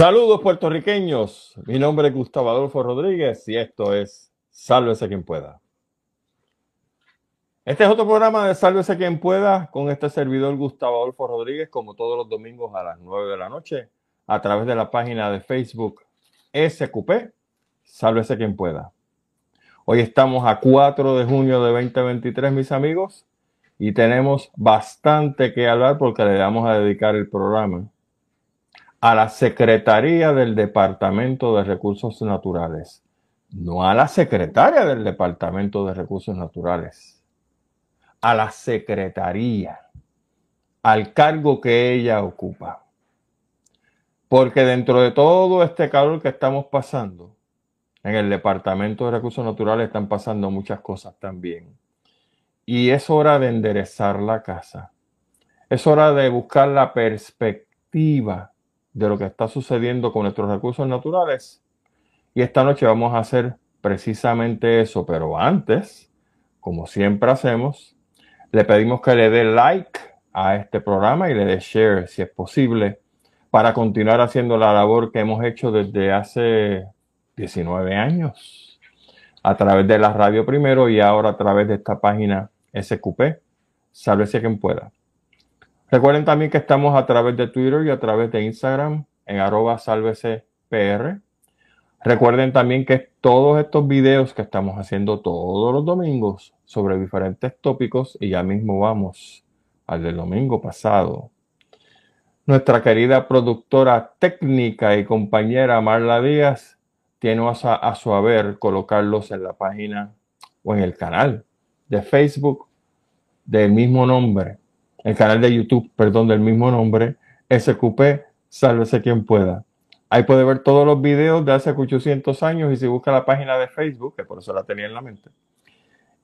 Saludos puertorriqueños, mi nombre es Gustavo Adolfo Rodríguez y esto es Sálvese quien pueda. Este es otro programa de Sálvese quien pueda con este servidor Gustavo Adolfo Rodríguez como todos los domingos a las 9 de la noche a través de la página de Facebook SQP, Sálvese quien pueda. Hoy estamos a 4 de junio de 2023 mis amigos y tenemos bastante que hablar porque le vamos a dedicar el programa a la Secretaría del Departamento de Recursos Naturales, no a la Secretaria del Departamento de Recursos Naturales, a la Secretaría, al cargo que ella ocupa. Porque dentro de todo este calor que estamos pasando, en el Departamento de Recursos Naturales están pasando muchas cosas también. Y es hora de enderezar la casa. Es hora de buscar la perspectiva de lo que está sucediendo con nuestros recursos naturales. Y esta noche vamos a hacer precisamente eso, pero antes, como siempre hacemos, le pedimos que le dé like a este programa y le dé share si es posible para continuar haciendo la labor que hemos hecho desde hace 19 años a través de la radio primero y ahora a través de esta página SQP. Sálvese quien pueda. Recuerden también que estamos a través de Twitter y a través de Instagram en arroba pr. Recuerden también que todos estos videos que estamos haciendo todos los domingos sobre diferentes tópicos, y ya mismo vamos al del domingo pasado. Nuestra querida productora técnica y compañera Marla Díaz tiene a, a su haber colocarlos en la página o en el canal de Facebook del mismo nombre el canal de YouTube, perdón, del mismo nombre, SQP, sálvese quien pueda. Ahí puede ver todos los videos de hace 800 años y si busca la página de Facebook, que por eso la tenía en la mente,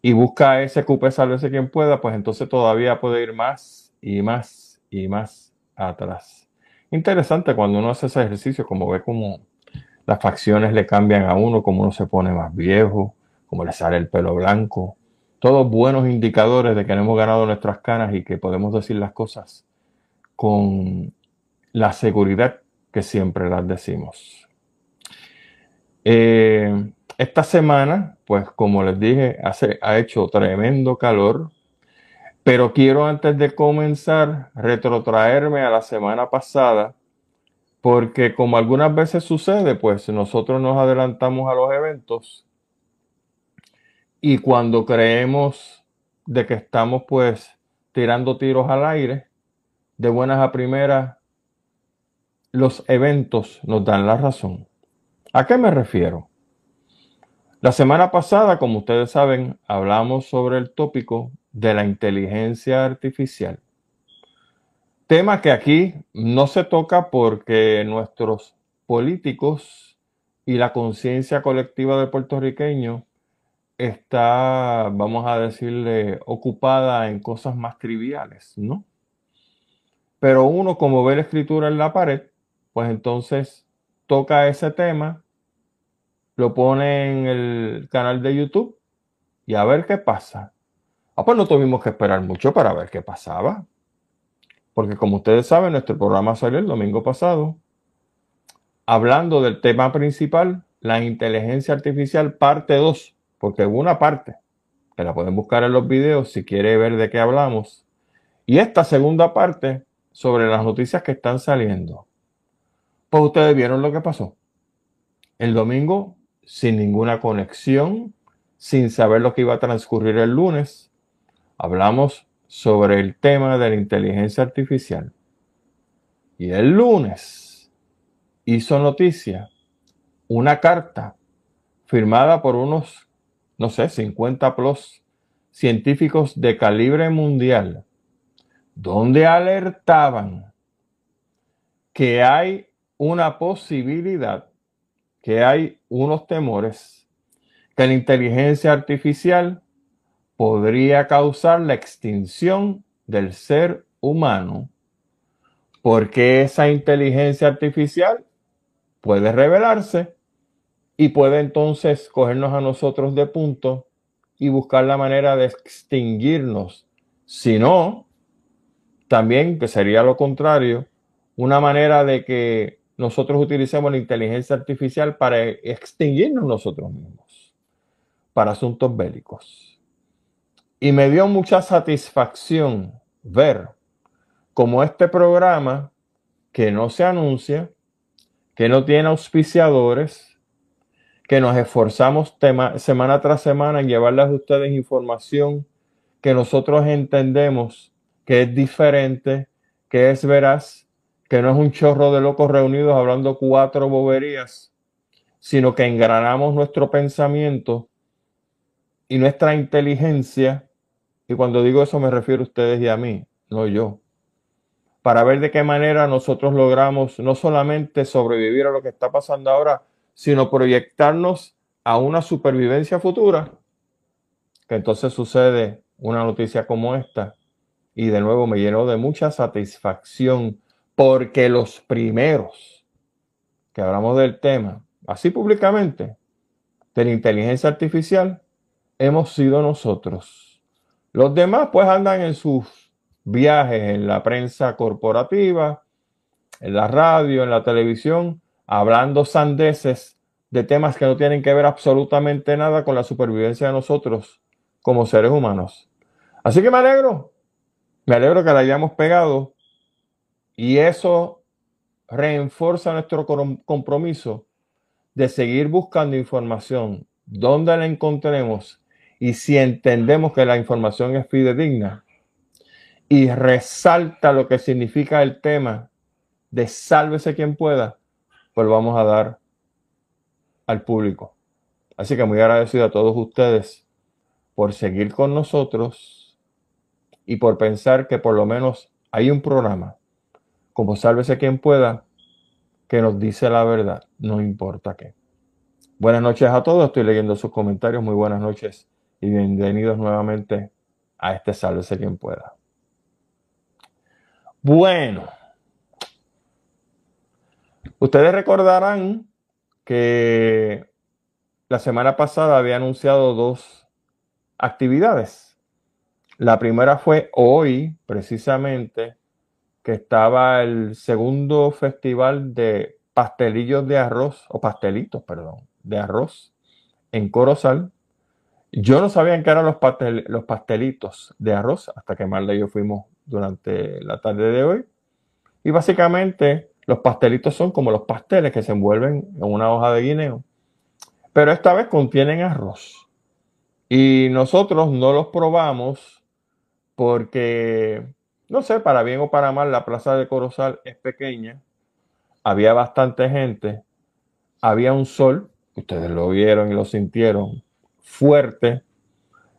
y busca SQP, sálvese quien pueda, pues entonces todavía puede ir más y más y más atrás. Interesante cuando uno hace ese ejercicio, como ve como las facciones le cambian a uno, como uno se pone más viejo, como le sale el pelo blanco, todos buenos indicadores de que hemos ganado nuestras canas y que podemos decir las cosas con la seguridad que siempre las decimos. Eh, esta semana, pues como les dije, hace, ha hecho tremendo calor, pero quiero antes de comenzar retrotraerme a la semana pasada, porque como algunas veces sucede, pues nosotros nos adelantamos a los eventos y cuando creemos de que estamos pues tirando tiros al aire, de buenas a primeras, los eventos nos dan la razón. ¿A qué me refiero? La semana pasada, como ustedes saben, hablamos sobre el tópico de la inteligencia artificial. Tema que aquí no se toca porque nuestros políticos y la conciencia colectiva de puertorriqueños está, vamos a decirle, ocupada en cosas más triviales, ¿no? Pero uno, como ve la escritura en la pared, pues entonces toca ese tema, lo pone en el canal de YouTube y a ver qué pasa. Ah, pues no tuvimos que esperar mucho para ver qué pasaba. Porque como ustedes saben, nuestro programa salió el domingo pasado hablando del tema principal, la inteligencia artificial parte 2 porque hubo una parte que la pueden buscar en los videos si quiere ver de qué hablamos. Y esta segunda parte sobre las noticias que están saliendo. Pues ustedes vieron lo que pasó. El domingo, sin ninguna conexión, sin saber lo que iba a transcurrir el lunes, hablamos sobre el tema de la inteligencia artificial. Y el lunes hizo noticia una carta firmada por unos no sé, 50 plus científicos de calibre mundial, donde alertaban que hay una posibilidad, que hay unos temores, que la inteligencia artificial podría causar la extinción del ser humano, porque esa inteligencia artificial puede revelarse y puede entonces cogernos a nosotros de punto y buscar la manera de extinguirnos. Si no, también, que sería lo contrario, una manera de que nosotros utilicemos la inteligencia artificial para extinguirnos nosotros mismos, para asuntos bélicos. Y me dio mucha satisfacción ver cómo este programa, que no se anuncia, que no tiene auspiciadores, que nos esforzamos semana tras semana en llevarles a ustedes información que nosotros entendemos que es diferente, que es veraz, que no es un chorro de locos reunidos hablando cuatro boberías, sino que engranamos nuestro pensamiento y nuestra inteligencia, y cuando digo eso me refiero a ustedes y a mí, no yo, para ver de qué manera nosotros logramos no solamente sobrevivir a lo que está pasando ahora, sino proyectarnos a una supervivencia futura, que entonces sucede una noticia como esta, y de nuevo me llenó de mucha satisfacción, porque los primeros que hablamos del tema, así públicamente, de la inteligencia artificial, hemos sido nosotros. Los demás pues andan en sus viajes en la prensa corporativa, en la radio, en la televisión, hablando sandeces de temas que no tienen que ver absolutamente nada con la supervivencia de nosotros como seres humanos. Así que me alegro, me alegro que la hayamos pegado y eso reenforza nuestro compromiso de seguir buscando información donde la encontremos y si entendemos que la información es fidedigna y resalta lo que significa el tema de sálvese quien pueda, pues vamos a dar al público. Así que muy agradecido a todos ustedes por seguir con nosotros y por pensar que por lo menos hay un programa, como Sálvese quien pueda, que nos dice la verdad, no importa qué. Buenas noches a todos, estoy leyendo sus comentarios, muy buenas noches y bienvenidos nuevamente a este Sálvese quien pueda. Bueno, Ustedes recordarán que la semana pasada había anunciado dos actividades. La primera fue hoy, precisamente, que estaba el segundo festival de pastelillos de arroz, o pastelitos, perdón, de arroz en Corozal. Yo no sabía qué eran los, los pastelitos de arroz hasta que Marla y yo fuimos durante la tarde de hoy. Y básicamente los pastelitos son como los pasteles que se envuelven en una hoja de guineo, pero esta vez contienen arroz. Y nosotros no los probamos porque, no sé, para bien o para mal, la plaza de Corozal es pequeña, había bastante gente, había un sol, ustedes lo vieron y lo sintieron, fuerte,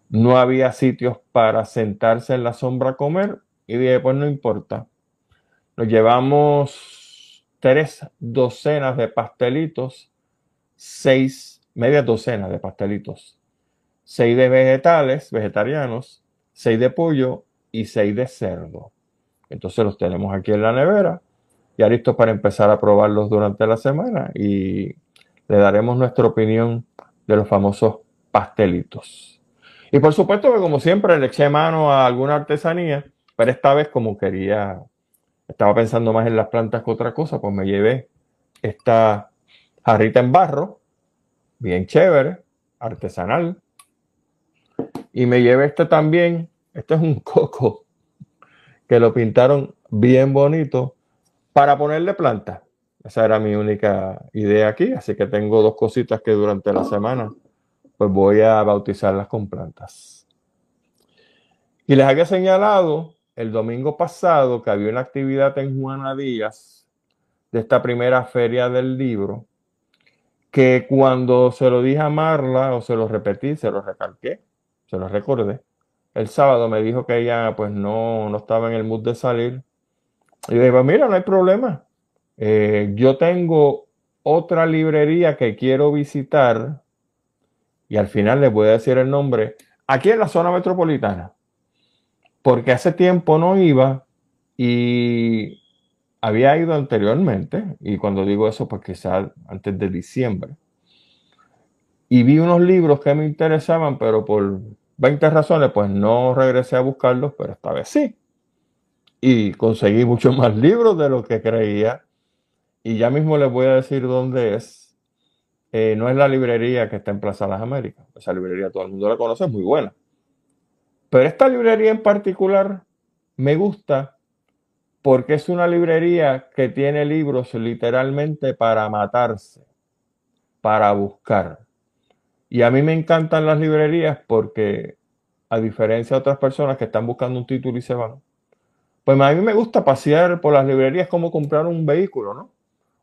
no había sitios para sentarse en la sombra a comer. Y dije, pues no importa. Nos llevamos tres docenas de pastelitos, seis, media docena de pastelitos, seis de vegetales, vegetarianos, seis de pollo y seis de cerdo. Entonces los tenemos aquí en la nevera, ya listos para empezar a probarlos durante la semana y le daremos nuestra opinión de los famosos pastelitos. Y por supuesto que como siempre le eché mano a alguna artesanía, pero esta vez como quería estaba pensando más en las plantas que otra cosa, pues me llevé esta jarrita en barro, bien chévere, artesanal. Y me llevé este también, este es un coco que lo pintaron bien bonito para ponerle planta. Esa era mi única idea aquí, así que tengo dos cositas que durante la semana pues voy a bautizarlas con plantas. Y les había señalado el domingo pasado que había una actividad en Juana Díaz de esta primera feria del libro, que cuando se lo dije a Marla o se lo repetí, se lo recalqué, se lo recordé. El sábado me dijo que ella pues no, no estaba en el mood de salir. Y le pues mira, no hay problema. Eh, yo tengo otra librería que quiero visitar y al final les voy a decir el nombre, aquí en la zona metropolitana porque hace tiempo no iba y había ido anteriormente, y cuando digo eso, pues quizás antes de diciembre, y vi unos libros que me interesaban, pero por 20 razones, pues no regresé a buscarlos, pero esta vez sí. Y conseguí muchos más libros de lo que creía. y ya mismo les voy a decir dónde es. Eh, no es la librería que está en Plaza Las Américas. Esa librería todo el mundo la conoce, es muy buena. Pero esta librería en particular me gusta porque es una librería que tiene libros literalmente para matarse, para buscar. Y a mí me encantan las librerías porque, a diferencia de otras personas que están buscando un título y se van, pues a mí me gusta pasear por las librerías como comprar un vehículo, ¿no?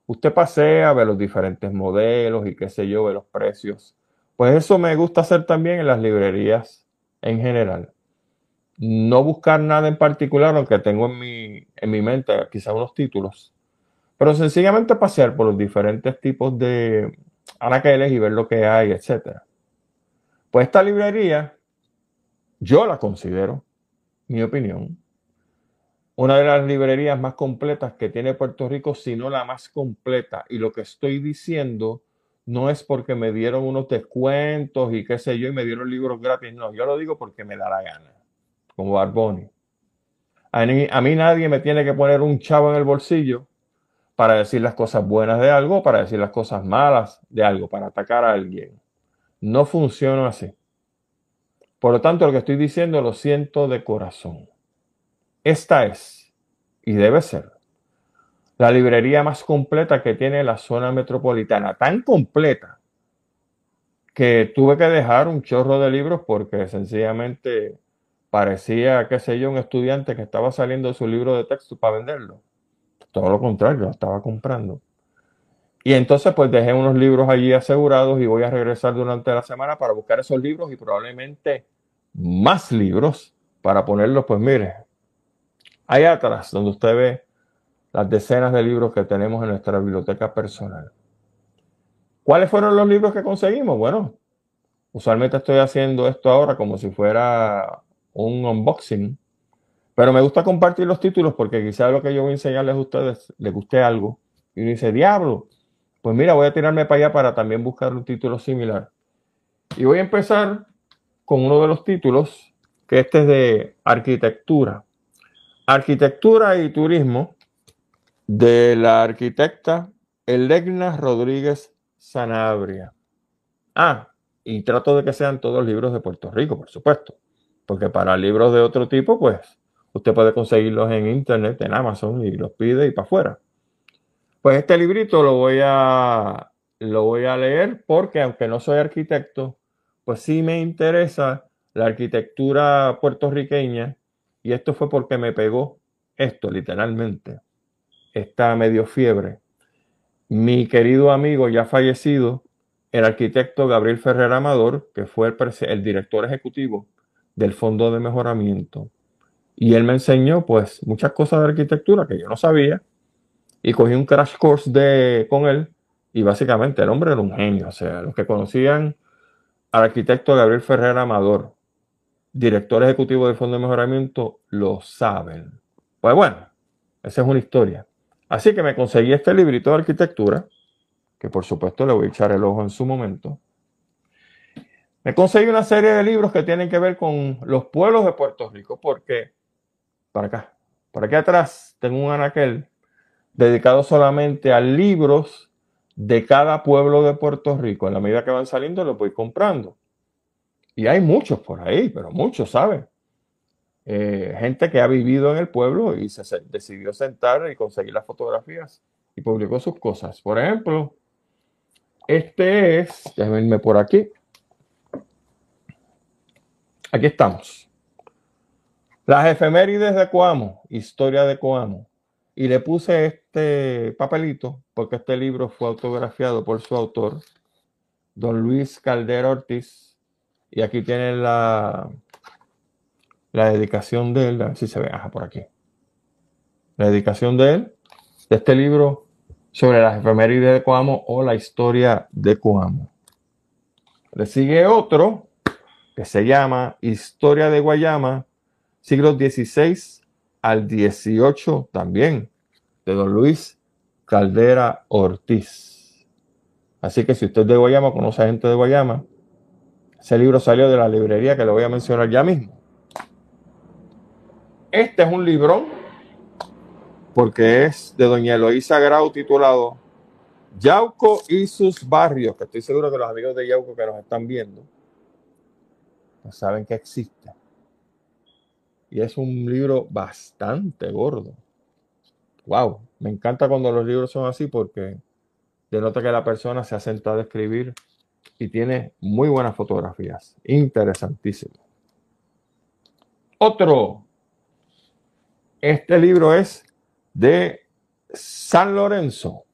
Usted pasea, ve los diferentes modelos y qué sé yo, ve los precios. Pues eso me gusta hacer también en las librerías en general. No buscar nada en particular, aunque tengo en mi, en mi mente quizás unos títulos, pero sencillamente pasear por los diferentes tipos de anaqueles y ver lo que hay, etc. Pues esta librería, yo la considero, mi opinión, una de las librerías más completas que tiene Puerto Rico, si no la más completa. Y lo que estoy diciendo no es porque me dieron unos descuentos y qué sé yo, y me dieron libros gratis. No, yo lo digo porque me da la gana, como Barboni. A mí, a mí nadie me tiene que poner un chavo en el bolsillo para decir las cosas buenas de algo, para decir las cosas malas de algo, para atacar a alguien. No funciona así. Por lo tanto, lo que estoy diciendo lo siento de corazón. Esta es, y debe ser, la librería más completa que tiene la zona metropolitana. Tan completa que tuve que dejar un chorro de libros porque sencillamente parecía, qué sé yo, un estudiante que estaba saliendo de su libro de texto para venderlo. Todo lo contrario, lo estaba comprando. Y entonces pues dejé unos libros allí asegurados y voy a regresar durante la semana para buscar esos libros y probablemente más libros para ponerlos, pues mire, Ahí atrás, donde usted ve las decenas de libros que tenemos en nuestra biblioteca personal. ¿Cuáles fueron los libros que conseguimos? Bueno, usualmente estoy haciendo esto ahora como si fuera un unboxing, pero me gusta compartir los títulos porque quizás lo que yo voy a enseñarles a ustedes les guste algo. Y dice, diablo, pues mira, voy a tirarme para allá para también buscar un título similar. Y voy a empezar con uno de los títulos, que este es de arquitectura. Arquitectura y Turismo de la arquitecta Elegna Rodríguez Sanabria. Ah, y trato de que sean todos libros de Puerto Rico, por supuesto, porque para libros de otro tipo, pues usted puede conseguirlos en internet, en Amazon, y los pide y para afuera. Pues este librito lo voy a lo voy a leer porque aunque no soy arquitecto, pues sí me interesa la arquitectura puertorriqueña y esto fue porque me pegó esto, literalmente. Esta medio fiebre. Mi querido amigo ya fallecido, el arquitecto Gabriel Ferrer Amador, que fue el, el director ejecutivo del Fondo de Mejoramiento. Y él me enseñó, pues, muchas cosas de arquitectura que yo no sabía. Y cogí un crash course de, con él. Y básicamente el hombre era un genio. O sea, los que conocían al arquitecto Gabriel Ferrer Amador, director ejecutivo del Fondo de Mejoramiento lo saben. Pues bueno, esa es una historia. Así que me conseguí este librito de arquitectura, que por supuesto le voy a echar el ojo en su momento. Me conseguí una serie de libros que tienen que ver con los pueblos de Puerto Rico, porque para acá, por aquí atrás, tengo un anaquel dedicado solamente a libros de cada pueblo de Puerto Rico. En la medida que van saliendo, los voy comprando. Y hay muchos por ahí, pero muchos, ¿saben? Eh, gente que ha vivido en el pueblo y se, decidió sentar y conseguir las fotografías y publicó sus cosas. Por ejemplo, este es, déjenme irme por aquí. Aquí estamos. Las efemérides de Coamo, historia de Coamo. Y le puse este papelito porque este libro fue autografiado por su autor, don Luis Caldera Ortiz, y aquí tiene la, la dedicación de él, a ver si se ve, por aquí. La dedicación de él, de este libro sobre las efemérides de Coamo o la historia de Coamo. Le sigue otro que se llama Historia de Guayama, siglos XVI al XVIII también, de don Luis Caldera Ortiz. Así que si usted es de Guayama, conoce a gente de Guayama, ese libro salió de la librería que lo voy a mencionar ya mismo. Este es un librón porque es de doña Eloísa Grau titulado Yauco y sus barrios, que estoy seguro que los amigos de Yauco que nos están viendo saben que existe. Y es un libro bastante gordo. Wow, me encanta cuando los libros son así porque denota que la persona se ha sentado a escribir y tiene muy buenas fotografías. Interesantísimo. Otro. Este libro es de San Lorenzo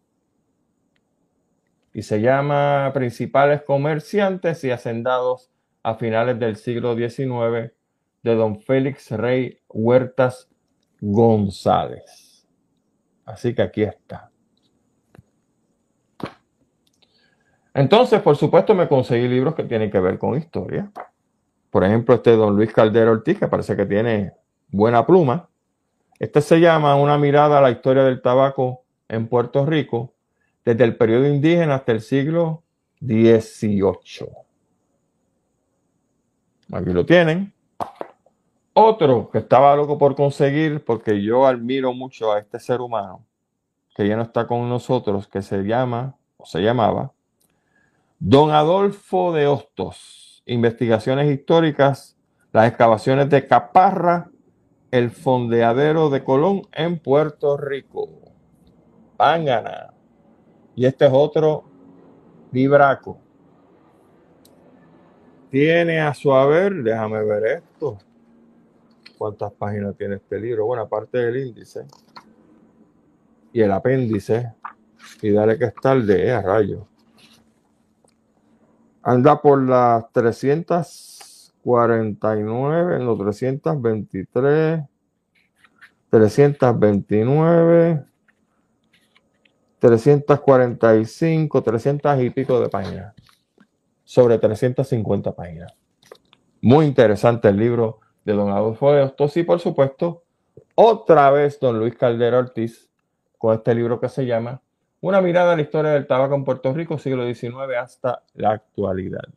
y se llama Principales Comerciantes y Hacendados a finales del siglo XIX de don Félix Rey Huertas González. Así que aquí está. Entonces, por supuesto, me conseguí libros que tienen que ver con historia. Por ejemplo, este don Luis Caldera Ortiz, que parece que tiene buena pluma. Este se llama Una mirada a la historia del tabaco en Puerto Rico desde el periodo indígena hasta el siglo XVIII. Aquí lo tienen. Otro que estaba loco por conseguir, porque yo admiro mucho a este ser humano, que ya no está con nosotros, que se llama, o se llamaba, Don Adolfo de Hostos, Investigaciones Históricas, las excavaciones de Caparra, el fondeadero de Colón en Puerto Rico. Pángana. Y este es otro vibraco. Tiene a su haber, déjame ver esto. ¿Cuántas páginas tiene este libro? Bueno, aparte del índice y el apéndice, y dale que está el de a rayo. Anda por las 349, en los 323, 329, 345, 300 y pico de páginas. Sobre 350 páginas. Muy interesante el libro de don Adolfo de Hostos y por supuesto, otra vez don Luis Caldera Ortiz con este libro que se llama una mirada a la historia del tabaco en Puerto Rico, siglo XIX hasta la actualidad.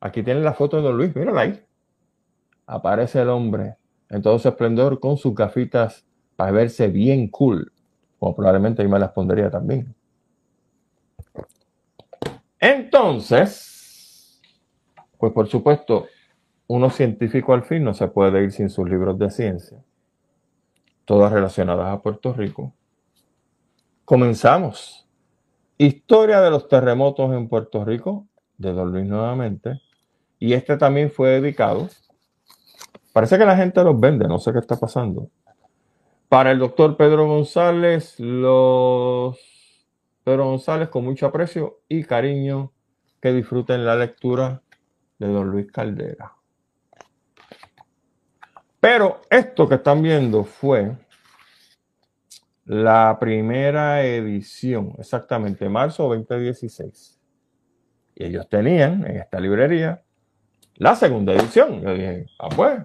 Aquí tienen la foto de Don Luis, mírala ahí. Aparece el hombre en todo su esplendor con sus gafitas para verse bien cool, como probablemente yo me las pondría también. Entonces, pues por supuesto, uno científico al fin no se puede ir sin sus libros de ciencia, todas relacionadas a Puerto Rico. Comenzamos. Historia de los terremotos en Puerto Rico, de Don Luis nuevamente. Y este también fue dedicado. Parece que la gente los vende, no sé qué está pasando. Para el doctor Pedro González, los Pedro González con mucho aprecio y cariño que disfruten la lectura de Don Luis Caldera. Pero esto que están viendo fue la primera edición, exactamente, marzo 2016. Y ellos tenían en esta librería la segunda edición. Yo dije, ah, pues,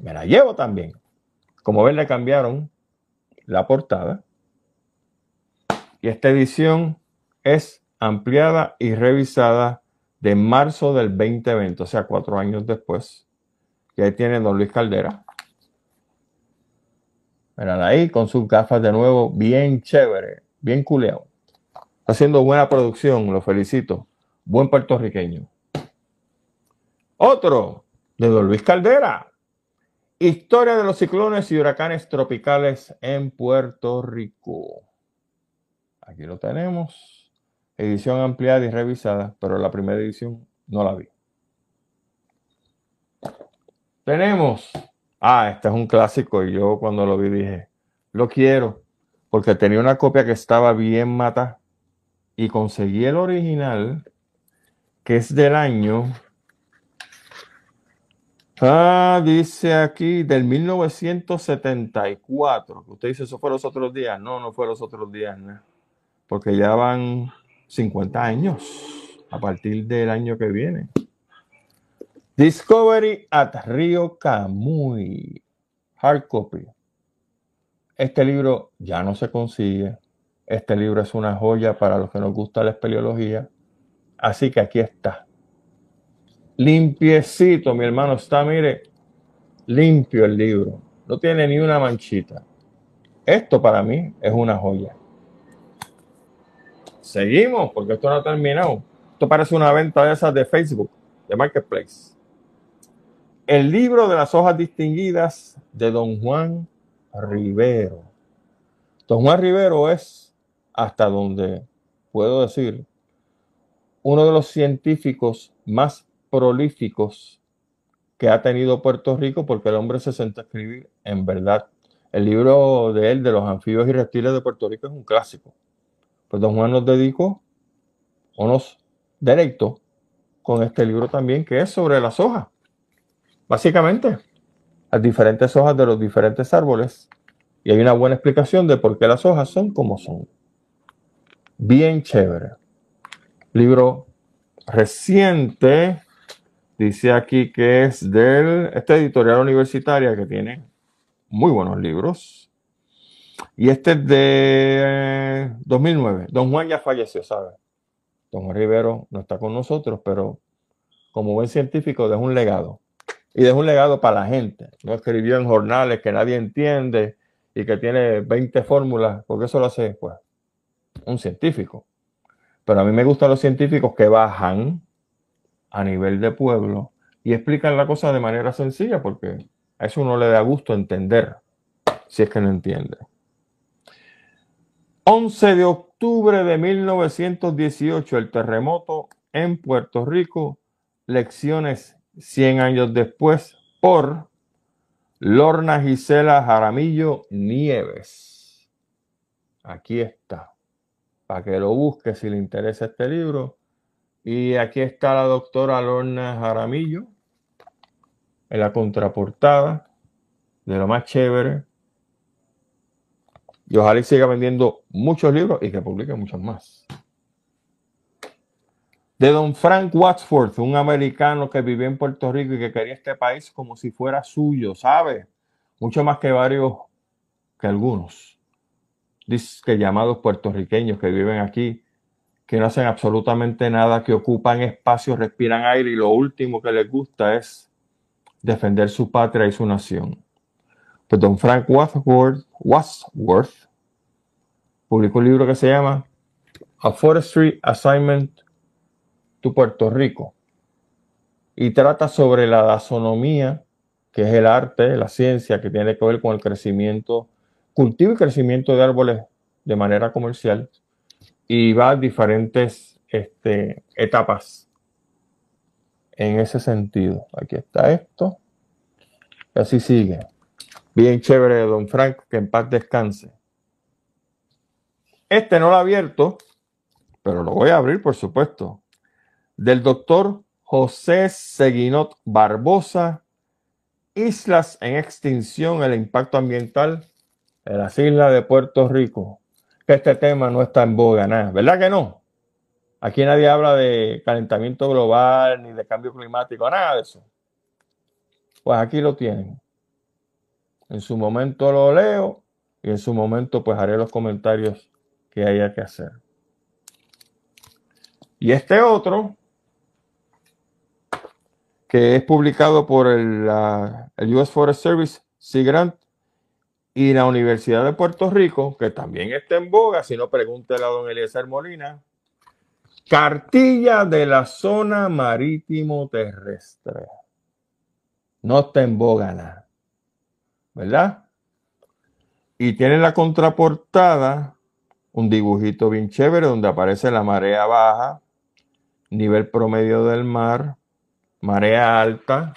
me la llevo también. Como ven, le cambiaron la portada. Y esta edición es ampliada y revisada de marzo del 2020, o sea, cuatro años después. Y ahí tiene don Luis Caldera, Miren ahí con sus gafas de nuevo, bien chévere, bien culeado. Haciendo buena producción, lo felicito. Buen puertorriqueño. Otro, de Don Luis Caldera. Historia de los ciclones y huracanes tropicales en Puerto Rico. Aquí lo tenemos. Edición ampliada y revisada, pero la primera edición no la vi. Tenemos ah, este es un clásico y yo cuando lo vi dije, lo quiero, porque tenía una copia que estaba bien mata y conseguí el original, que es del año, ah, dice aquí, del 1974. Usted dice, eso fue los otros días. No, no fue los otros días, porque ya van 50 años a partir del año que viene. Discovery at Río Camuy. Hard copy. Este libro ya no se consigue. Este libro es una joya para los que nos gusta la espeleología. Así que aquí está. Limpiecito, mi hermano. Está, mire, limpio el libro. no tiene ni una manchita. Esto para mí es una joya. Seguimos, porque esto no ha terminado. Esto parece una venta de esas de Facebook, de Marketplace. El libro de las hojas distinguidas de Don Juan Rivero. Don Juan Rivero es, hasta donde puedo decir, uno de los científicos más prolíficos que ha tenido Puerto Rico porque el hombre se senta a escribir en verdad. El libro de él, de los anfibios y reptiles de Puerto Rico, es un clásico. Pues don Juan nos dedicó unos nos con este libro también, que es sobre las hojas. Básicamente, las diferentes hojas de los diferentes árboles. Y hay una buena explicación de por qué las hojas son como son. Bien chévere. Libro reciente, Dice aquí que es de esta editorial universitaria que tiene muy buenos libros. Y este es de 2009. Don Juan ya falleció, ¿sabe? Don Juan Rivero no está con nosotros, pero como buen científico dejó un legado. Y dejó un legado para la gente. No escribió en jornales que nadie entiende y que tiene 20 fórmulas, porque eso lo hace pues, un científico. Pero a mí me gustan los científicos que bajan a nivel de pueblo y explican la cosa de manera sencilla porque a eso uno le da gusto entender, si es que no entiende. 11 de octubre de 1918, el terremoto en Puerto Rico, lecciones 100 años después por Lorna Gisela Jaramillo Nieves. Aquí está, para que lo busque si le interesa este libro. Y aquí está la doctora Lorna Jaramillo en la contraportada de lo más chévere. Y ojalá siga vendiendo muchos libros y que publique muchos más. De don Frank Wadsworth, un americano que vivió en Puerto Rico y que quería este país como si fuera suyo, ¿sabe? Mucho más que varios, que algunos, que llamados puertorriqueños que viven aquí que no hacen absolutamente nada, que ocupan espacios, respiran aire y lo último que les gusta es defender su patria y su nación. Pues don Frank Wadsworth, publicó un libro que se llama A Forestry Assignment to Puerto Rico y trata sobre la dasonomía, que es el arte, la ciencia que tiene que ver con el crecimiento, cultivo y crecimiento de árboles de manera comercial y va a diferentes este, etapas en ese sentido. Aquí está esto. Y así sigue. Bien chévere, don Frank, que en paz descanse. Este no lo he abierto, pero lo voy a abrir, por supuesto. Del doctor José Seguinot Barbosa, Islas en extinción, el impacto ambiental en las islas de Puerto Rico que este tema no está en boga, nada. ¿Verdad que no? Aquí nadie habla de calentamiento global ni de cambio climático, nada de eso. Pues aquí lo tienen. En su momento lo leo y en su momento pues haré los comentarios que haya que hacer. Y este otro, que es publicado por el, el US Forest Service, Sea Grant, y la Universidad de Puerto Rico, que también está en boga, si no pregúntele a don Eliezer Molina, cartilla de la zona marítimo terrestre. No está en boga nada, ¿verdad? Y tiene la contraportada un dibujito bien chévere donde aparece la marea baja, nivel promedio del mar, marea alta,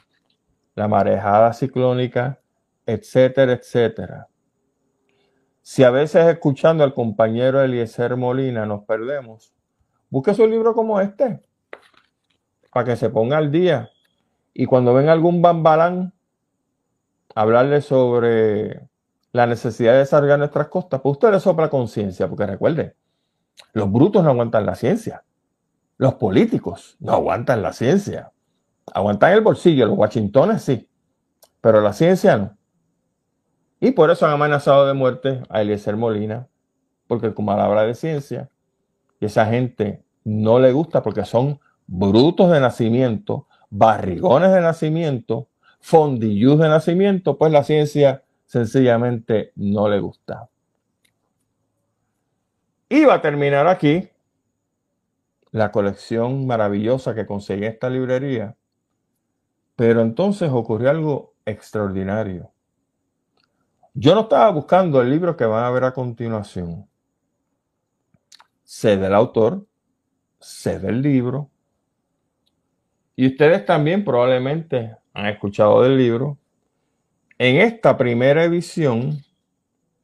la marejada ciclónica, etcétera, etcétera. Si a veces escuchando al compañero Eliezer Molina nos perdemos, busque su libro como este, para que se ponga al día. Y cuando ven algún bambalán, hablarle sobre la necesidad de desarrollar nuestras costas, pues usted le sopla conciencia, porque recuerde, los brutos no aguantan la ciencia. Los políticos no aguantan la ciencia. Aguantan el bolsillo, los washingtones sí, pero la ciencia no. Y por eso han amenazado de muerte a Eliezer Molina, porque como habla de ciencia, y esa gente no le gusta porque son brutos de nacimiento, barrigones de nacimiento, fondillus de nacimiento, pues la ciencia sencillamente no le gustaba. Iba a terminar aquí la colección maravillosa que conseguí esta librería, pero entonces ocurrió algo extraordinario. Yo no estaba buscando el libro que van a ver a continuación. Sé del autor, sé del libro, y ustedes también probablemente han escuchado del libro. En esta primera edición,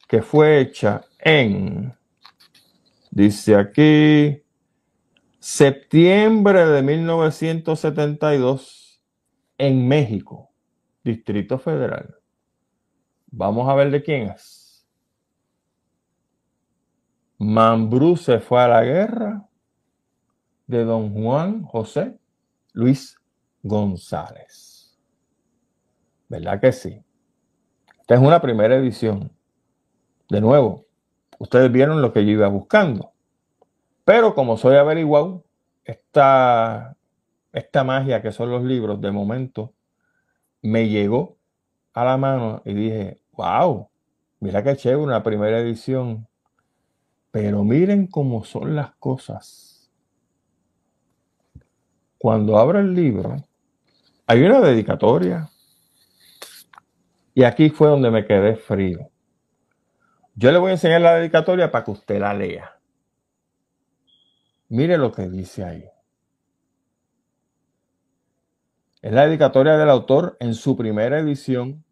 que fue hecha en Dice aquí, septiembre de 1972, en México, Distrito Federal. Vamos a ver de quién es. Mambrú se fue a la guerra de don Juan José Luis González. ¿Verdad que sí? Esta es una primera edición. De nuevo, ustedes vieron lo que yo iba buscando. Pero como soy averiguado, esta, esta magia que son los libros, de momento, me llegó a la mano y dije, wow, mira qué chévere una primera edición. Pero miren cómo son las cosas. Cuando abro el libro, hay una dedicatoria. Y aquí fue donde me quedé frío. Yo le voy a enseñar la dedicatoria para que usted la lea. Mire lo que dice ahí. Es la dedicatoria del autor en su primera edición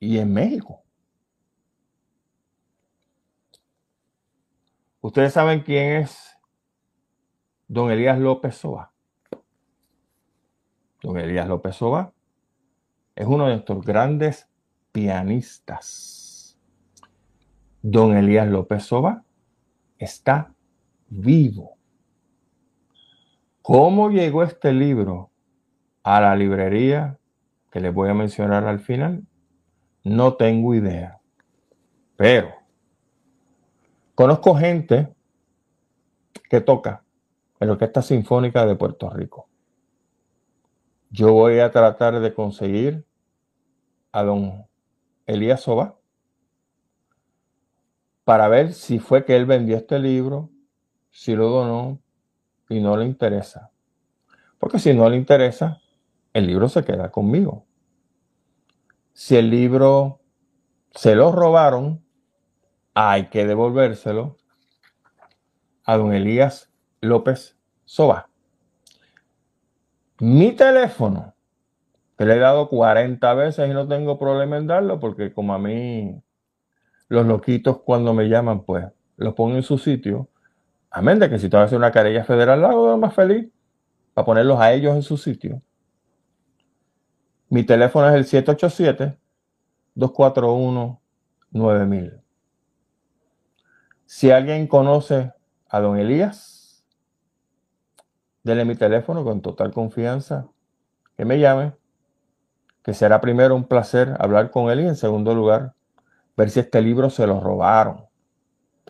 y en México. Ustedes saben quién es don Elías López Soba. Don Elías López Soba es uno de nuestros grandes pianistas don Elías López Soba está vivo. ¿Cómo llegó este libro a la librería que les voy a mencionar al final? No tengo idea. Pero conozco gente que toca en la Orquesta Sinfónica de Puerto Rico. Yo voy a tratar de conseguir a don Elías Soba para ver si fue que él vendió este libro, si lo donó y no le interesa. Porque si no le interesa, el libro se queda conmigo. Si el libro se lo robaron, hay que devolvérselo a don Elías López Soba. Mi teléfono, que le he dado 40 veces y no tengo problema en darlo, porque como a mí los loquitos cuando me llaman, pues los pongo en su sitio. Amén de que si te vas una querella federal, la hago más feliz para ponerlos a ellos en su sitio. Mi teléfono es el 787-241-9000. Si alguien conoce a don Elías, denle mi teléfono con total confianza, que me llame, que será primero un placer hablar con él y en segundo lugar, ver si este libro se lo robaron.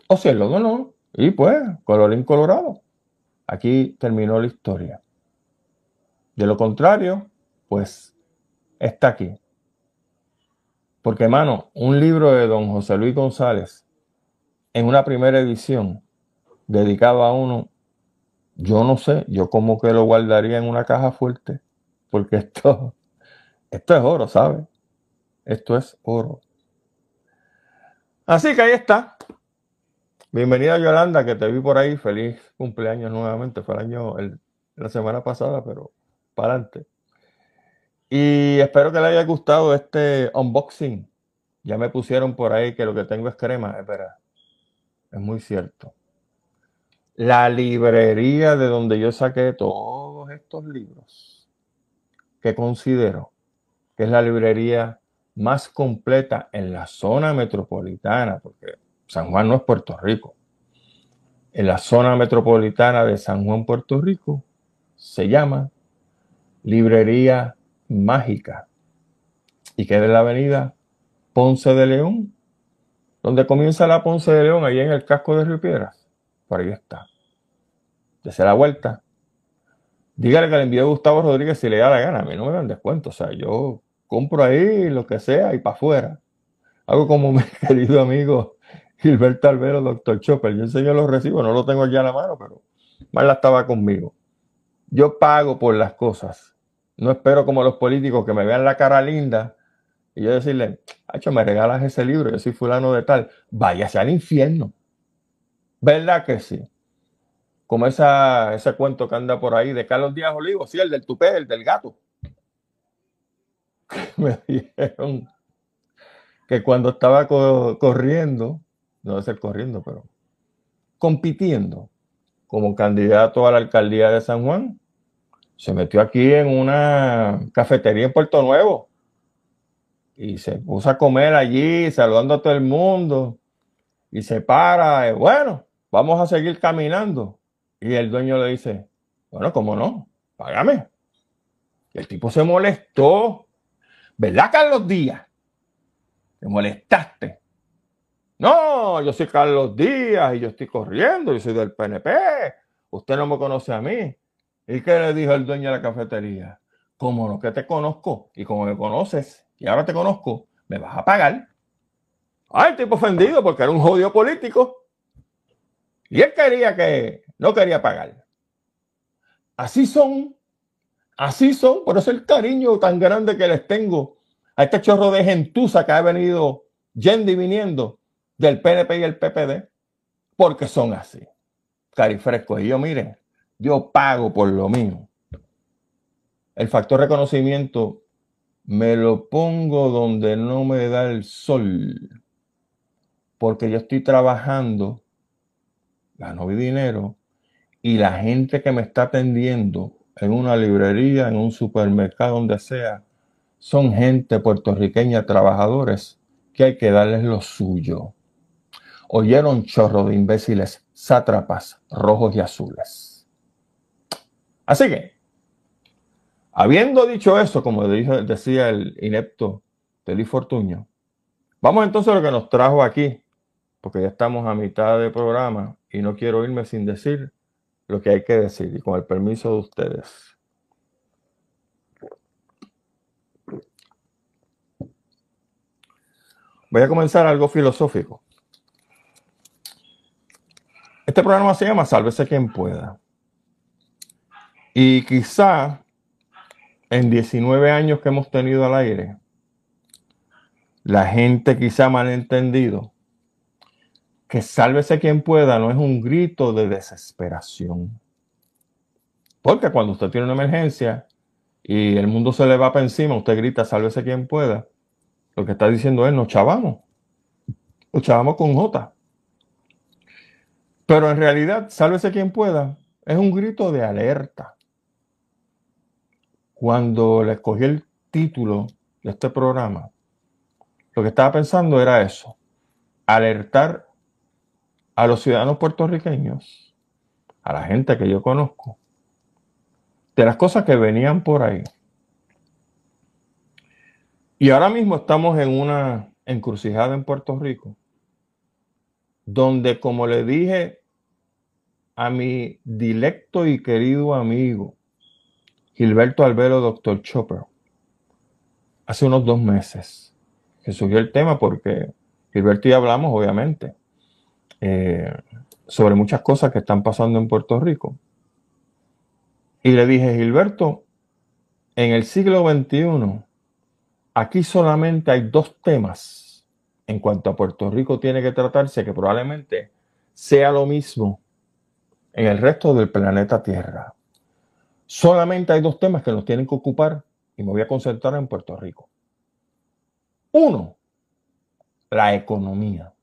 O si él lo donó. Y pues, colorín colorado. Aquí terminó la historia. De lo contrario, pues está aquí. Porque, hermano, un libro de don José Luis González en una primera edición dedicado a uno, yo no sé, yo como que lo guardaría en una caja fuerte, porque esto, esto es oro, ¿sabe? Esto es oro. Así que ahí está. Bienvenida Yolanda, que te vi por ahí. Feliz cumpleaños nuevamente. Fue el año, la semana pasada, pero para adelante. Y espero que le haya gustado este unboxing. Ya me pusieron por ahí que lo que tengo es crema. Espera, es muy cierto. La librería de donde yo saqué todos estos libros, que considero que es la librería más completa en la zona metropolitana, porque San Juan no es Puerto Rico. En la zona metropolitana de San Juan, Puerto Rico, se llama Librería Mágica y queda en la avenida Ponce de León, donde comienza la Ponce de León, ahí en el casco de Río Piedras. Por ahí está. Desde la vuelta. Dígale que le envió Gustavo Rodríguez si le da la gana. A mí no me dan descuento. O sea, yo compro ahí lo que sea y para afuera. Hago como mi querido amigo Gilberto Albero, doctor Chopper. Yo enseño los recibos, no lo tengo ya en la mano, pero Marla estaba conmigo. Yo pago por las cosas. No espero como los políticos que me vean la cara linda y yo decirle, Hacho, me regalas ese libro, yo soy fulano de tal. Váyase al infierno. ¿Verdad que sí? Como esa, ese cuento que anda por ahí de Carlos Díaz Olivo, sí, el del tupé, el del gato. Me dijeron que cuando estaba corriendo, no debe ser corriendo, pero compitiendo como candidato a la alcaldía de San Juan, se metió aquí en una cafetería en Puerto Nuevo y se puso a comer allí, saludando a todo el mundo, y se para, y bueno, vamos a seguir caminando. Y el dueño le dice, bueno, ¿cómo no? Págame. El tipo se molestó. ¿Verdad, Carlos Díaz? Te molestaste. No, yo soy Carlos Díaz y yo estoy corriendo, yo soy del PNP. Usted no me conoce a mí. ¿Y qué le dijo el dueño de la cafetería? Como no que te conozco y como me conoces y ahora te conozco, me vas a pagar. Ay, el tipo ofendido porque era un jodido político. Y él quería que no quería pagar. Así son, así son, por eso el cariño tan grande que les tengo a este chorro de gentuza que ha venido yendo y viniendo del PNP y el PPD, porque son así, carifrescos. Y yo, miren, yo pago por lo mío. El factor reconocimiento me lo pongo donde no me da el sol, porque yo estoy trabajando gano dinero y la gente que me está atendiendo en una librería, en un supermercado, donde sea, son gente puertorriqueña, trabajadores, que hay que darles lo suyo. Oyeron chorro de imbéciles, sátrapas, rojos y azules. Así que, habiendo dicho eso, como decía el inepto Teli Fortuño, vamos entonces a lo que nos trajo aquí, porque ya estamos a mitad del programa y no quiero irme sin decir lo que hay que decir y con el permiso de ustedes. Voy a comenzar algo filosófico. Este programa se llama Sálvese quien pueda. Y quizá en 19 años que hemos tenido al aire, la gente quizá me ha entendido que sálvese quien pueda no es un grito de desesperación. Porque cuando usted tiene una emergencia y el mundo se le va para encima, usted grita, sálvese quien pueda. Lo que está diciendo es, nos chavamos. Nos chavamos con J. Pero en realidad, sálvese quien pueda, es un grito de alerta. Cuando le escogí el título de este programa, lo que estaba pensando era eso, alertar a los ciudadanos puertorriqueños, a la gente que yo conozco, de las cosas que venían por ahí. Y ahora mismo estamos en una encrucijada en Puerto Rico, donde, como le dije a mi dilecto y querido amigo Gilberto Albero, doctor Chopper, hace unos dos meses, que surgió el tema porque Gilberto y hablamos, obviamente, eh, sobre muchas cosas que están pasando en Puerto Rico. Y le dije, Gilberto, en el siglo XXI, aquí solamente hay dos temas en cuanto a Puerto Rico tiene que tratarse, que probablemente sea lo mismo en el resto del planeta Tierra. Solamente hay dos temas que nos tienen que ocupar y me voy a concentrar en Puerto Rico. Uno, la economía.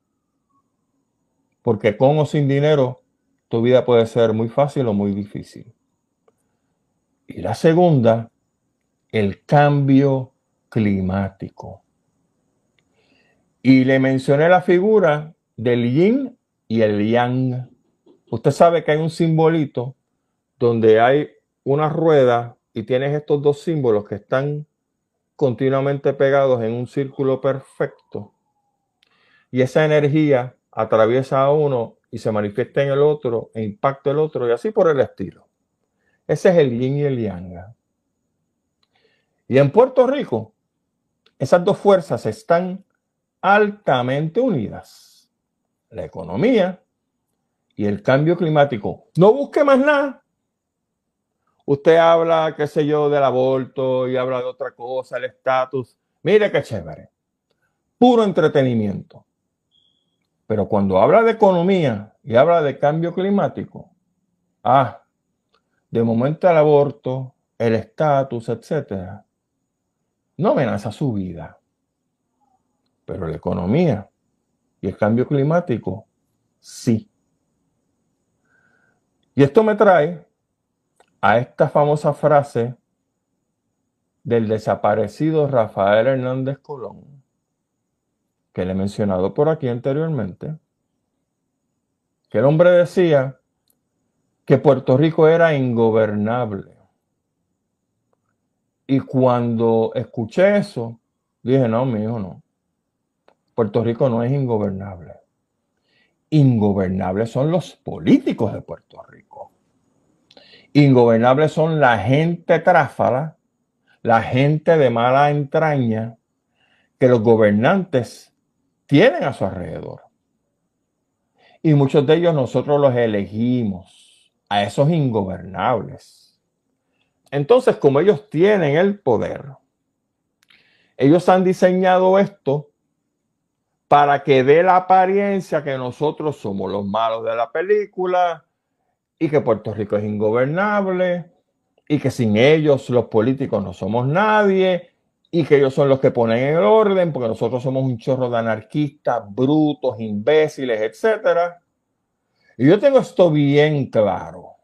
Porque con o sin dinero, tu vida puede ser muy fácil o muy difícil. Y la segunda, el cambio climático. Y le mencioné la figura del yin y el yang. Usted sabe que hay un simbolito donde hay una rueda y tienes estos dos símbolos que están continuamente pegados en un círculo perfecto. Y esa energía atraviesa a uno y se manifiesta en el otro e impacta el otro y así por el estilo. Ese es el yin y el yang. Y en Puerto Rico esas dos fuerzas están altamente unidas. La economía y el cambio climático. No busque más nada. Usted habla, qué sé yo, del aborto y habla de otra cosa, el estatus. Mire qué chévere. Puro entretenimiento. Pero cuando habla de economía y habla de cambio climático, ah, de momento el aborto, el estatus, etcétera, no amenaza su vida. Pero la economía y el cambio climático, sí. Y esto me trae a esta famosa frase del desaparecido Rafael Hernández Colón, que le he mencionado por aquí anteriormente, que el hombre decía que Puerto Rico era ingobernable. Y cuando escuché eso, dije, no, mi hijo, no. Puerto Rico no es ingobernable. Ingobernables son los políticos de Puerto Rico. Ingobernables son la gente tráfala, la gente de mala entraña que los gobernantes tienen a su alrededor. Y muchos de ellos nosotros los elegimos a esos ingobernables. Entonces, como ellos tienen el poder, ellos han diseñado esto para que dé la apariencia que nosotros somos los malos de la película y que Puerto Rico es ingobernable y que sin ellos los políticos no somos nadie y que ellos son los que ponen el orden porque nosotros somos un chorro de anarquistas, brutos, imbéciles, etc. Y yo tengo esto bien claro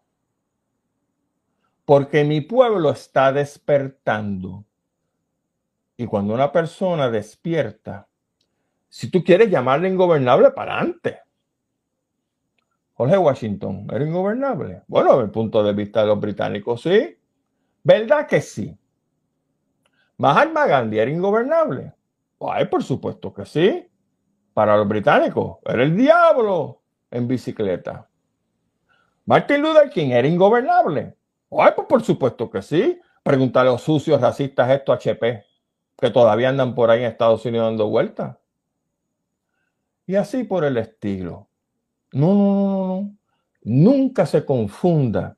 porque mi pueblo está despertando. Y cuando una persona despierta, si tú quieres llamarle ingobernable, para adelante. Jorge Washington, ¿era ingobernable? Bueno, desde el punto de vista de los británicos, sí. ¿Verdad que sí? Mahatma Gandhi era ingobernable. Ay, por supuesto que sí. Para los británicos, era el diablo en bicicleta. Martin Luther King era ingobernable. Ay, pues por supuesto que sí. Pregúntale a los sucios racistas esto HP, que todavía andan por ahí en Estados Unidos dando vueltas. Y así por el estilo. No, no, no, no. Nunca se confunda,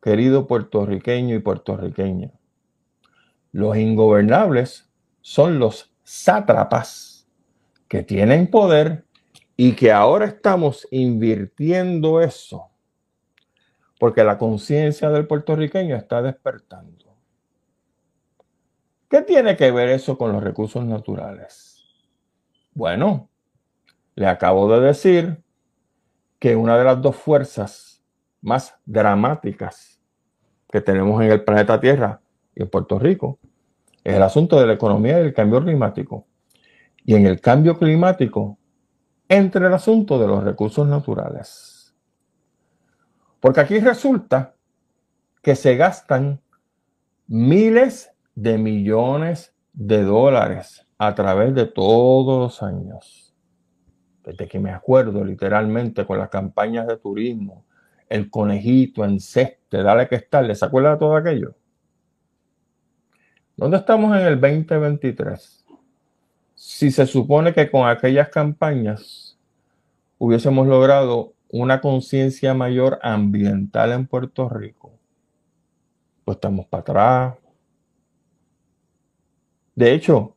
querido puertorriqueño y puertorriqueña. Los ingobernables son los sátrapas que tienen poder y que ahora estamos invirtiendo eso porque la conciencia del puertorriqueño está despertando. ¿Qué tiene que ver eso con los recursos naturales? Bueno, le acabo de decir que una de las dos fuerzas más dramáticas que tenemos en el planeta Tierra y en Puerto Rico es el asunto de la economía y el cambio climático. Y en el cambio climático, entre el asunto de los recursos naturales. Porque aquí resulta que se gastan miles de millones de dólares a través de todos los años. Desde que me acuerdo literalmente con las campañas de turismo, el conejito en ceste, dale que estar, ¿les acuerda de todo aquello? ¿Dónde estamos en el 2023? Si se supone que con aquellas campañas hubiésemos logrado una conciencia mayor ambiental en Puerto Rico, pues estamos para atrás. De hecho,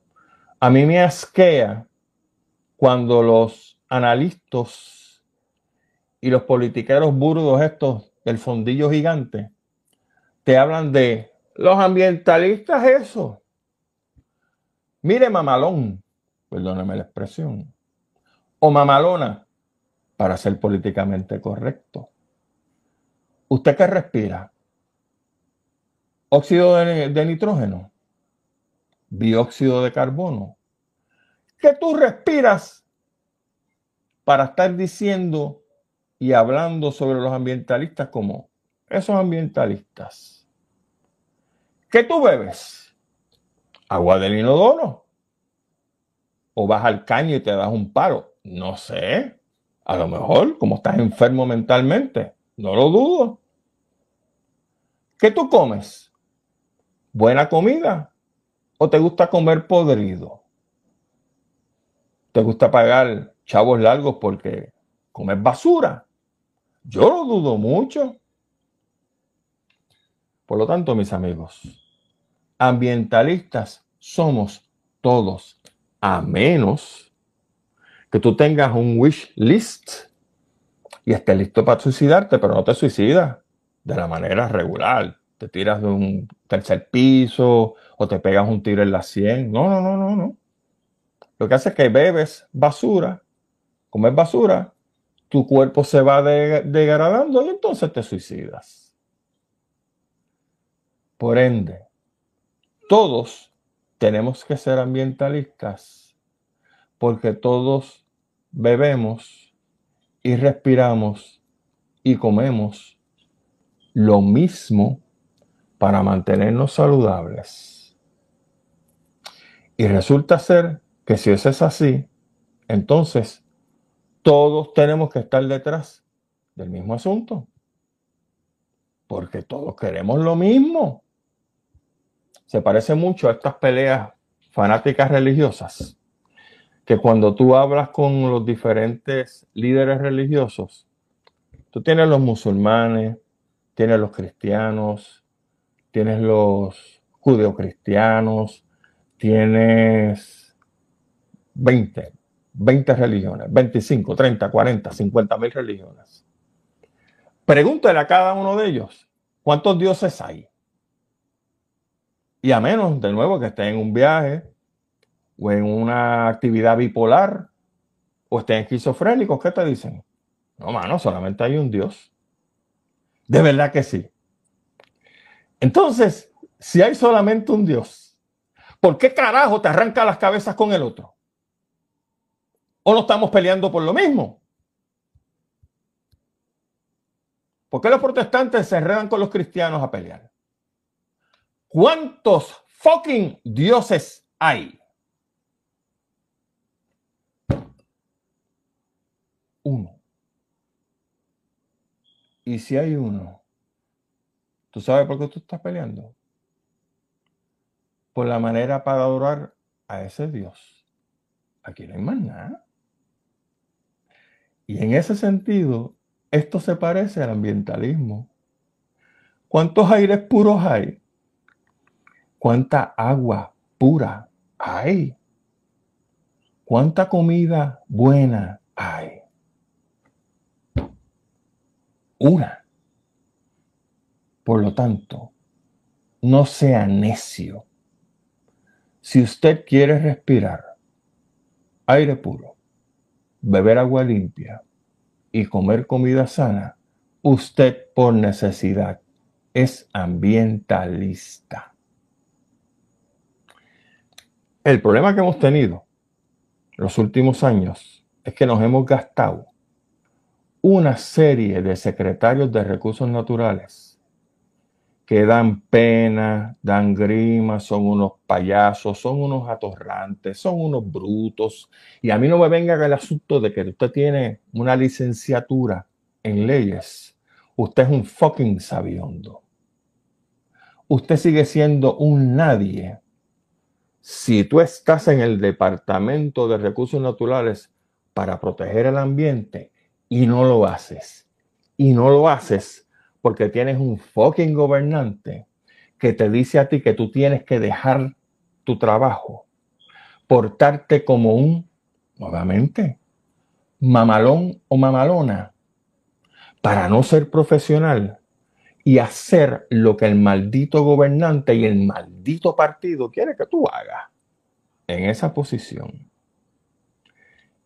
a mí me asquea cuando los analistas y los politiqueros burdos estos del fondillo gigante te hablan de los ambientalistas eso. Mire mamalón, perdóname la expresión, o mamalona, para ser políticamente correcto. ¿Usted qué respira? Óxido de, nitrógeno, dióxido de carbono. ¿Qué tú respiras para estar diciendo y hablando sobre los ambientalistas como esos ambientalistas? ¿Qué tú bebes? ¿Agua del inodoro? ¿O vas al caño y te das un paro? No sé. A lo mejor, como estás enfermo mentalmente, no lo dudo. ¿Qué tú comes? ¿Buena comida ¿O te gusta comer podrido? ¿Te gusta pagar chavos largos porque comes basura? Yo lo dudo mucho. Por lo tanto, mis amigos, ambientalistas somos todos, a menos que tú tengas un wish list y estés listo para suicidarte, pero no te suicidas de la manera regular. Te tiras de un tercer piso o te pegas un tiro en la sien. No, no, no, no, no. Lo que hace es que bebes basura, comes basura, tu cuerpo se va degradando y entonces te suicidas. Por ende, todos tenemos que ser ambientalistas porque todos bebemos y respiramos y comemos lo mismo para mantenernos saludables. Y resulta ser que si eso es así, entonces todos tenemos que estar detrás del mismo asunto. Porque todos queremos lo mismo. Se parece mucho a estas peleas fanáticas religiosas, que cuando tú hablas con los diferentes líderes religiosos, tú tienes los musulmanes, tienes los cristianos, tienes los judeocristianos, tienes 20, 20 religiones, 25, 30, 40, 50 mil religiones. Pregúntale a cada uno de ellos, ¿cuántos dioses hay? Y a menos, de nuevo, que esté en un viaje o en una actividad bipolar o estén esquizofrénicos, ¿qué te dicen? No, mano, solamente hay un Dios. De verdad que sí. Entonces, si hay solamente un Dios, ¿por qué carajo te arranca las cabezas con el otro? ¿O no estamos peleando por lo mismo? ¿Por qué los protestantes se enredan con los cristianos a pelear? ¿Cuántos fucking dioses hay? Uno. Y si hay uno, ¿tú sabes por qué tú estás peleando? Por la manera para adorar a ese Dios. Aquí no hay más nada. Y en ese sentido, esto se parece al ambientalismo. ¿Cuántos aires puros hay? ¿Cuánta agua pura hay? ¿Cuánta comida buena hay? Una. Por lo tanto, no sea necio. Si usted quiere respirar aire puro, beber agua limpia y comer comida sana, usted por necesidad es ambientalista. El problema que hemos tenido los últimos años es que nos hemos gastado una serie de secretarios de recursos naturales que dan pena, dan grima, son unos payasos, son unos atorrantes, son unos brutos. Y a mí no me venga el asunto de que usted tiene una licenciatura en leyes. Usted es un fucking sabiondo. Usted sigue siendo un nadie si tú estás en el Departamento de Recursos Naturales para proteger el ambiente y no lo haces, y no lo haces porque tienes un fucking gobernante que te dice a ti que tú tienes que dejar tu trabajo, portarte como un, nuevamente, mamalón o mamalona, para no ser profesional y hacer lo que el maldito gobernante y el maldito partido quiere que tú hagas en esa posición.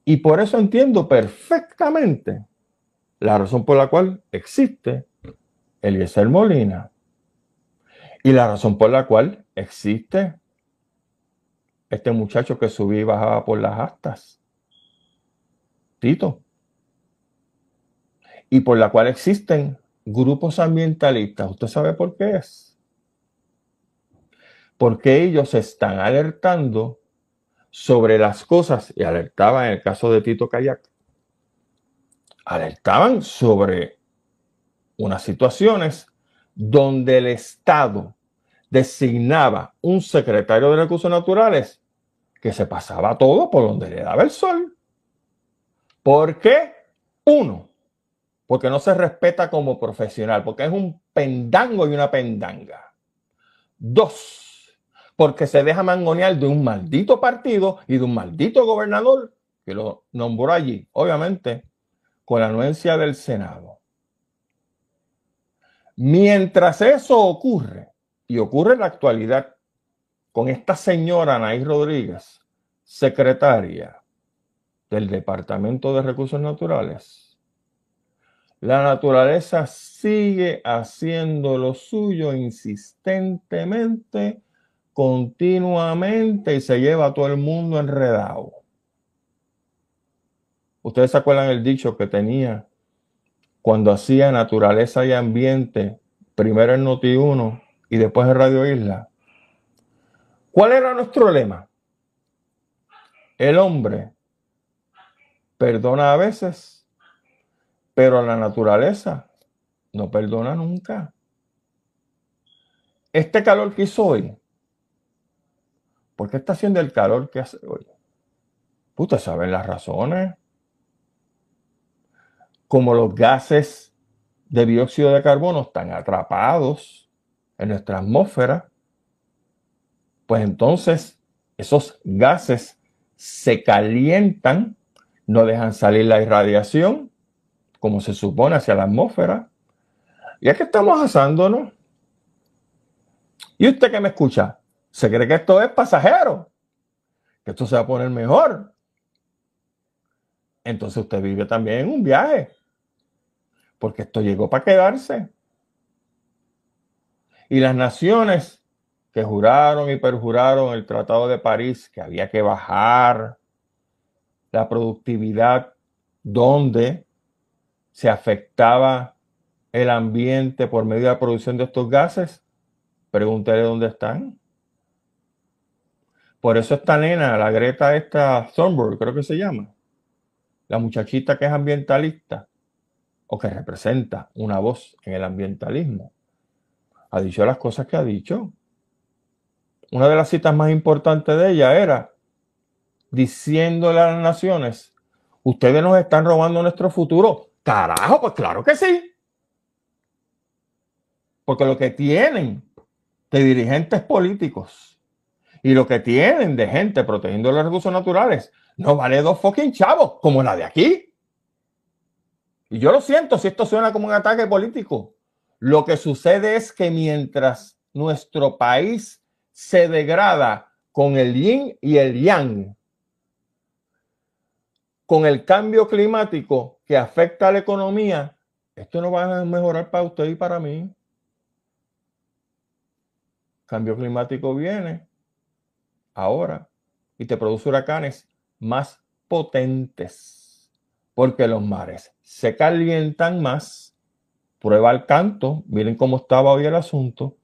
Y por eso entiendo perfectamente la razón por la cual existe Eliezer Molina. Y la razón por la cual existe este muchacho que subía y bajaba por las astas, Tito, y por la cual existen grupos ambientalistas, ¿usted sabe por qué es? Porque ellos están alertando sobre las cosas, y alertaban en el caso de Tito Kayak, alertaban sobre unas situaciones donde el Estado designaba un secretario de recursos naturales que se pasaba todo por donde le daba el sol. ¿Por qué? Uno, porque no se respeta como profesional, porque es un pendango y una pendanga. Dos, porque se deja mangonear de un maldito partido y de un maldito gobernador que lo nombró allí, obviamente, con la anuencia del Senado. Mientras eso ocurre, y ocurre en la actualidad con esta señora Anaí Rodríguez, secretaria del Departamento de Recursos Naturales, la naturaleza sigue haciendo lo suyo insistentemente, continuamente y se lleva a todo el mundo enredado. Ustedes se acuerdan el dicho que tenía cuando hacía naturaleza y ambiente, primero en Noti1 y después en Radio Isla. ¿Cuál era nuestro lema? El hombre perdona a veces, pero la naturaleza no perdona nunca. Este calor que hizo hoy, ¿por qué está haciendo el calor que hace hoy? Ustedes saben las razones. Como los gases de dióxido de carbono están atrapados en nuestra atmósfera, pues entonces esos gases se calientan, no dejan salir la irradiación, como se supone, hacia la atmósfera. Y es que estamos asándonos. Y usted que me escucha, ¿se cree que esto es pasajero? Que esto se va a poner mejor. Entonces usted vive también en un viaje. Porque esto llegó para quedarse. Y las naciones que juraron y perjuraron el Tratado de París, que había que bajar la productividad donde se afectaba el ambiente por medio de la producción de estos gases, pregúntele dónde están. Por eso esta nena, la Greta esta Thunberg, creo que se llama, la muchachita que es ambientalista o que representa una voz en el ambientalismo, ha dicho las cosas que ha dicho. Una de las citas más importantes de ella era diciéndole a las naciones, ustedes nos están robando nuestro futuro. Carajo, pues claro que sí. Porque lo que tienen de dirigentes políticos y lo que tienen de gente protegiendo los recursos naturales no vale dos fucking chavos como la de aquí. Y yo lo siento si esto suena como un ataque político. Lo que sucede es que mientras nuestro país se degrada con el yin y el yang, con el cambio climático que afecta a la economía, esto no va a mejorar para usted y para mí. Cambio climático viene ahora y te produce huracanes más potentes porque los mares se calientan más prueba al canto, miren cómo estaba hoy el asunto.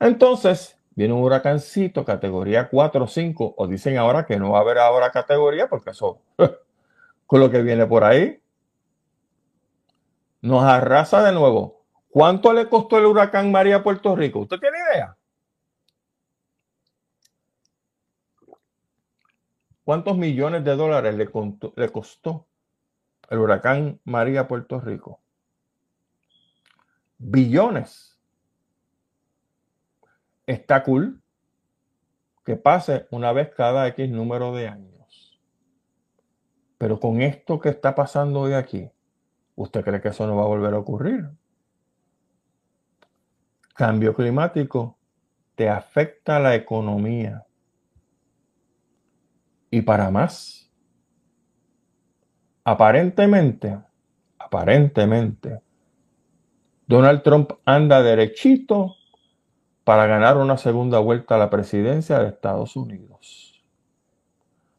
Entonces, viene un huracancito, categoría 4 o 5, o dicen ahora que no va a haber ahora categoría, porque eso, con lo que viene por ahí, nos arrasa de nuevo. ¿Cuánto le costó el huracán María a Puerto Rico? ¿Usted tiene idea? ¿Cuántos millones de dólares le, costó el huracán María a Puerto Rico? billones. Está cool que pase una vez cada X número de años. Pero con esto que está pasando hoy aquí, ¿usted cree que eso no va a volver a ocurrir? Cambio climático te afecta la economía. Y para más, aparentemente, aparentemente, Donald Trump anda derechito para ganar una segunda vuelta a la presidencia de Estados Unidos.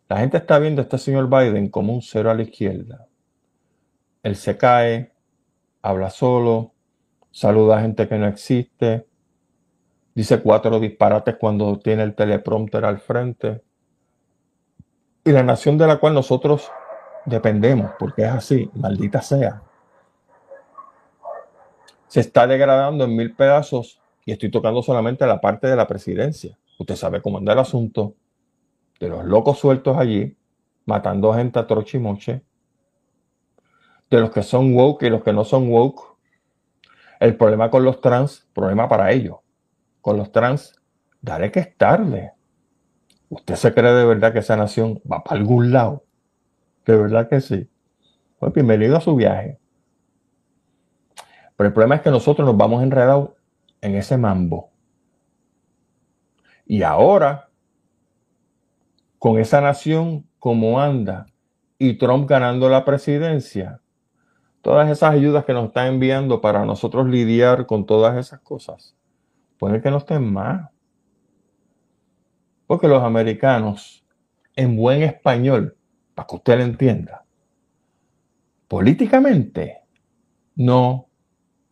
La gente está viendo a este señor Biden como un cero a la izquierda. Él se cae, habla solo, saluda a gente que no existe, dice cuatro disparates cuando tiene el teleprompter al frente. Y la nación de la cual nosotros dependemos, porque es así, maldita sea, se está degradando en mil pedazos y estoy tocando solamente la parte de la presidencia. Usted sabe cómo anda el asunto de los locos sueltos allí, matando gente a trochimoche, de los que son woke y los que no son woke. El problema con los trans, problema para ellos. Con los trans, daré que es tarde. ¿Usted se cree de verdad que esa nación va para algún lado? De verdad que sí. Pues bienvenido a su viaje. Pero el problema es que nosotros nos vamos enredados en ese mambo. Y ahora, con esa nación como anda y Trump ganando la presidencia, todas esas ayudas que nos están enviando para nosotros lidiar con todas esas cosas, puede que no estén más. Porque los americanos, en buen español, para que usted lo entienda, políticamente no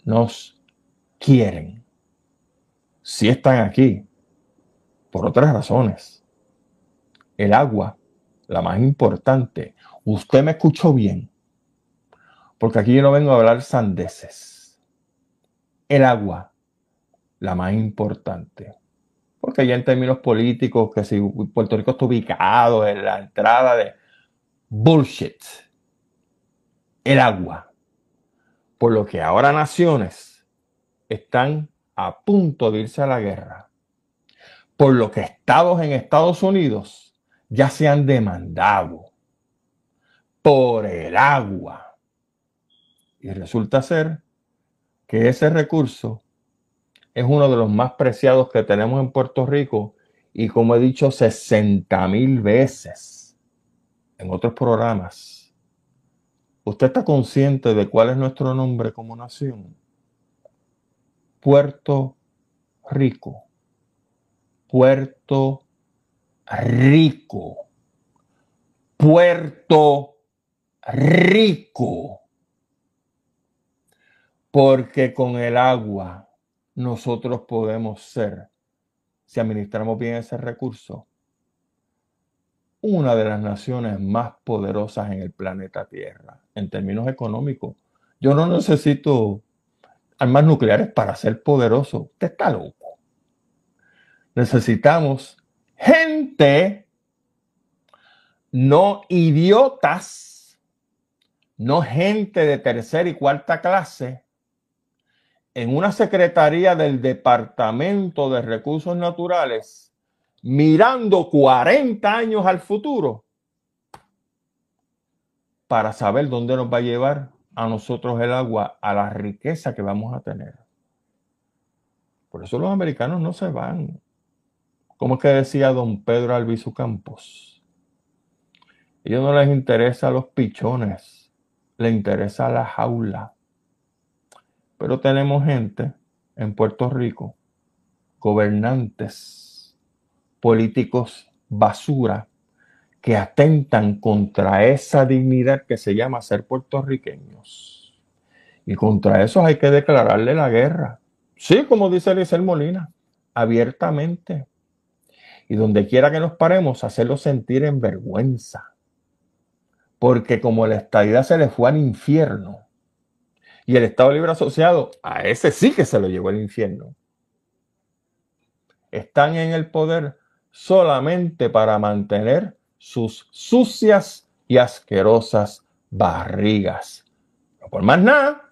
nos quieren. Si están aquí, por otras razones. El agua, la más importante. Usted me escuchó bien, porque aquí yo no vengo a hablar sandeces. El agua, la más importante. Porque ya en términos políticos, que si Puerto Rico está ubicado en la entrada de bullshit, el agua. Por lo que ahora naciones están a punto de irse a la guerra. Por lo que estados en Estados Unidos ya se han demandado por el agua. Y resulta ser que ese recurso es uno de los más preciados que tenemos en Puerto Rico y como he dicho 60 mil veces en otros programas, ¿usted está consciente de cuál es nuestro nombre como nación? Puerto Rico. Puerto Rico. Puerto Rico. Porque con el agua nosotros podemos ser, si administramos bien ese recurso, una de las naciones más poderosas en el planeta Tierra, en términos económicos. Yo no necesito armas nucleares para ser poderoso. Usted está loco. Necesitamos gente, no idiotas, no gente de tercera y cuarta clase, en una secretaría del Departamento de Recursos Naturales, mirando 40 años al futuro, para saber dónde nos va a llevar a nosotros el agua, a la riqueza que vamos a tener. Por eso los americanos no se van. Como es que decía don Pedro Albizu Campos? A ellos no les interesa los pichones, les interesa la jaula. Pero tenemos gente en Puerto Rico, gobernantes, políticos basura, que atentan contra esa dignidad que se llama ser puertorriqueños. Y contra eso hay que declararle la guerra. Sí, como dice Eliezer Molina, abiertamente. Y donde quiera que nos paremos, hacerlo sentir en vergüenza. Porque como la estadidad se le fue al infierno, y el Estado Libre Asociado, a ese sí que se lo llevó el infierno. Están en el poder solamente para mantener sus sucias y asquerosas barrigas. No por más nada.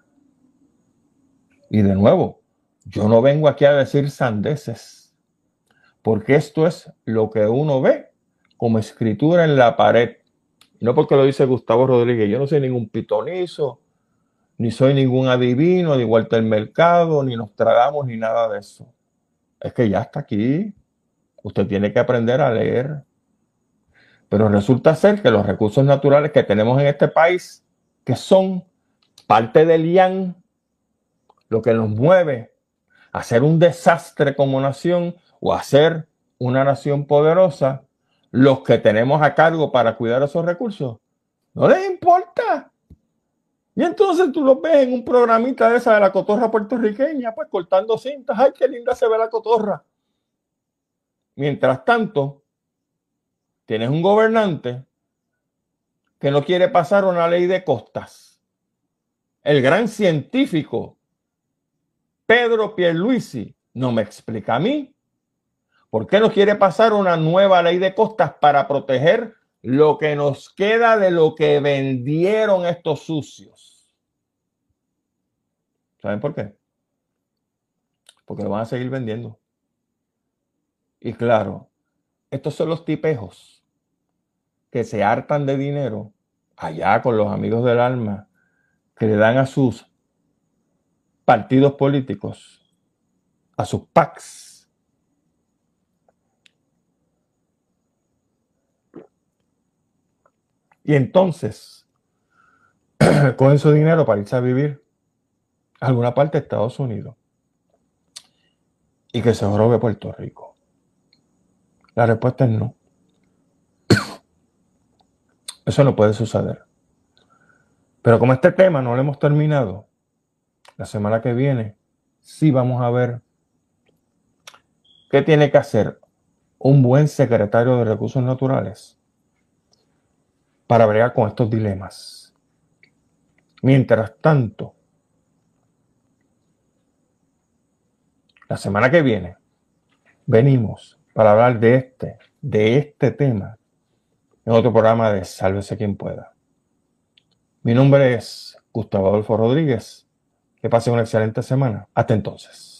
Y de nuevo, yo no vengo aquí a decir sandeces, porque esto es lo que uno ve como escritura en la pared. no porque lo dice Gustavo Rodríguez, yo no soy ningún pitonizo, ni soy ningún adivino, ni vuelta el mercado, ni nos tragamos, ni nada de eso. Es que ya está aquí. Usted tiene que aprender a leer. Pero resulta ser que los recursos naturales que tenemos en este país, que son parte del IAN, lo que nos mueve a ser un desastre como nación o a ser una nación poderosa, los que tenemos a cargo para cuidar esos recursos, no les importa. Y entonces tú lo ves en un programita de esa de la cotorra puertorriqueña, pues cortando cintas. ¡Ay, qué linda se ve la cotorra! Mientras tanto, tienes un gobernante que no quiere pasar una ley de costas. El gran científico Pedro Pierluisi no me explica a mí. ¿Por qué no quiere pasar una nueva ley de costas para proteger lo que nos queda de lo que vendieron estos sucios? ¿Saben por qué? Porque lo van a seguir vendiendo. Y claro, estos son los tipejos que se hartan de dinero allá con los amigos del alma que le dan a sus partidos políticos, a sus PACs. Y entonces, con su dinero para irse a vivir a alguna parte de Estados Unidos y que se robe Puerto Rico. La respuesta es no. Eso no puede suceder. Pero como este tema no lo hemos terminado, la semana que viene sí vamos a ver qué tiene que hacer un buen secretario de recursos naturales para bregar con estos dilemas. Mientras tanto, la semana que viene venimos para hablar de este, de este tema en otro programa de Sálvese quien pueda. Mi nombre es Gustavo Adolfo Rodríguez. Que pase una excelente semana. Hasta entonces.